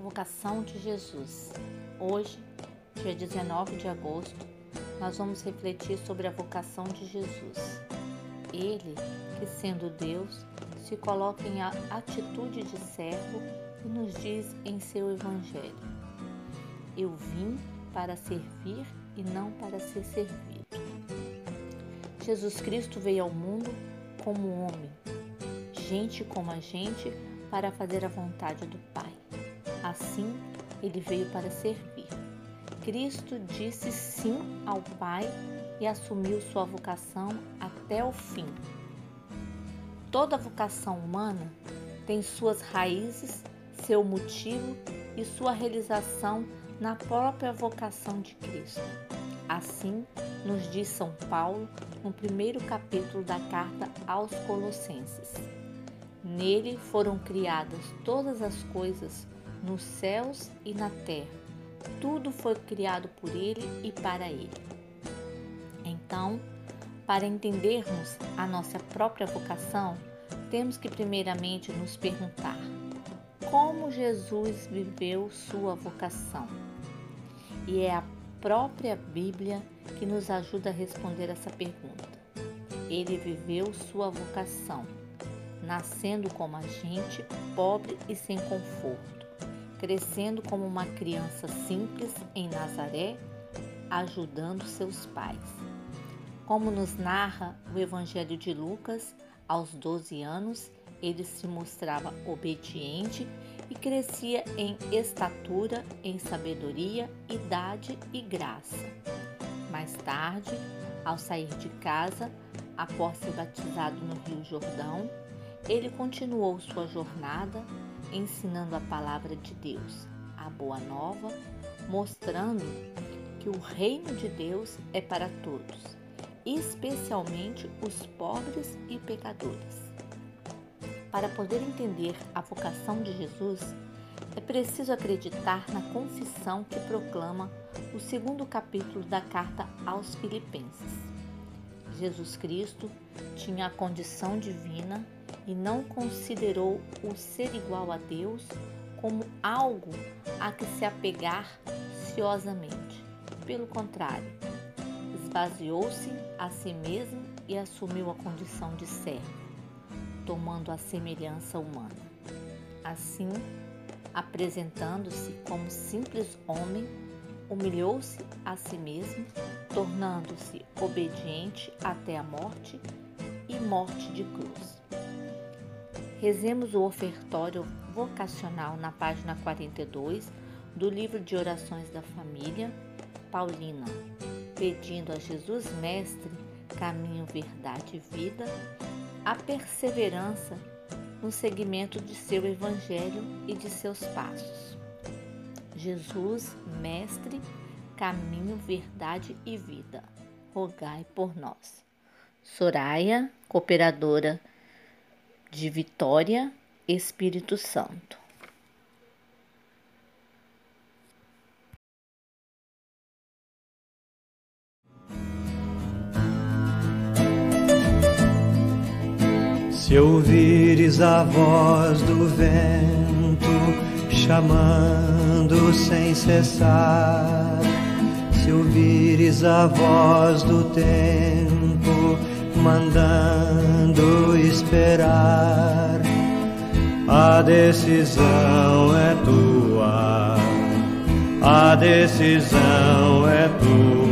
Vocação de Jesus. Hoje, dia 19 de agosto, nós vamos refletir sobre a vocação de Jesus. Ele, que sendo Deus, se coloca em atitude de servo e nos diz em seu Evangelho: Eu vim para servir e não para ser servido. Jesus Cristo veio ao mundo como homem, gente como a gente, para fazer a vontade do Pai. Assim, ele veio para servir. Cristo disse sim ao Pai e assumiu sua vocação até o fim. Toda vocação humana tem suas raízes, seu motivo e sua realização na própria vocação de Cristo. Assim, nos diz São Paulo no primeiro capítulo da carta aos Colossenses. Nele foram criadas todas as coisas nos céus e na terra. Tudo foi criado por ele e para ele. Então, para entendermos a nossa própria vocação, temos que primeiramente nos perguntar: como Jesus viveu sua vocação? E é a própria Bíblia que nos ajuda a responder essa pergunta. Ele viveu sua vocação, nascendo como a gente, pobre e sem conforto crescendo como uma criança simples em Nazaré, ajudando seus pais. Como nos narra o Evangelho de Lucas, aos 12 anos, ele se mostrava obediente e crescia em estatura, em sabedoria, idade e graça. Mais tarde, ao sair de casa, após ser batizado no Rio Jordão, ele continuou sua jornada ensinando a palavra de Deus, a boa nova, mostrando que o reino de Deus é para todos, especialmente os pobres e pecadores. Para poder entender a vocação de Jesus, é preciso acreditar na confissão que proclama o segundo capítulo da carta aos Filipenses. Jesus Cristo tinha a condição divina e não considerou o ser igual a Deus como algo a que se apegar ciosamente. Pelo contrário, esvaziou-se a si mesmo e assumiu a condição de servo, tomando a semelhança humana. Assim, apresentando-se como simples homem, humilhou-se a si mesmo, tornando-se obediente até a morte e morte de cruz. Rezemos o ofertório vocacional na página 42 do livro de orações da família Paulina, pedindo a Jesus Mestre, caminho, verdade e vida, a perseverança no seguimento de seu evangelho e de seus passos. Jesus, Mestre, caminho, verdade e vida, rogai por nós. Soraya, cooperadora de Vitória, Espírito Santo. Se ouvires a voz do vento chamando sem cessar, se ouvires a voz do tempo mandando esperar. A decisão é tua, a decisão é tua.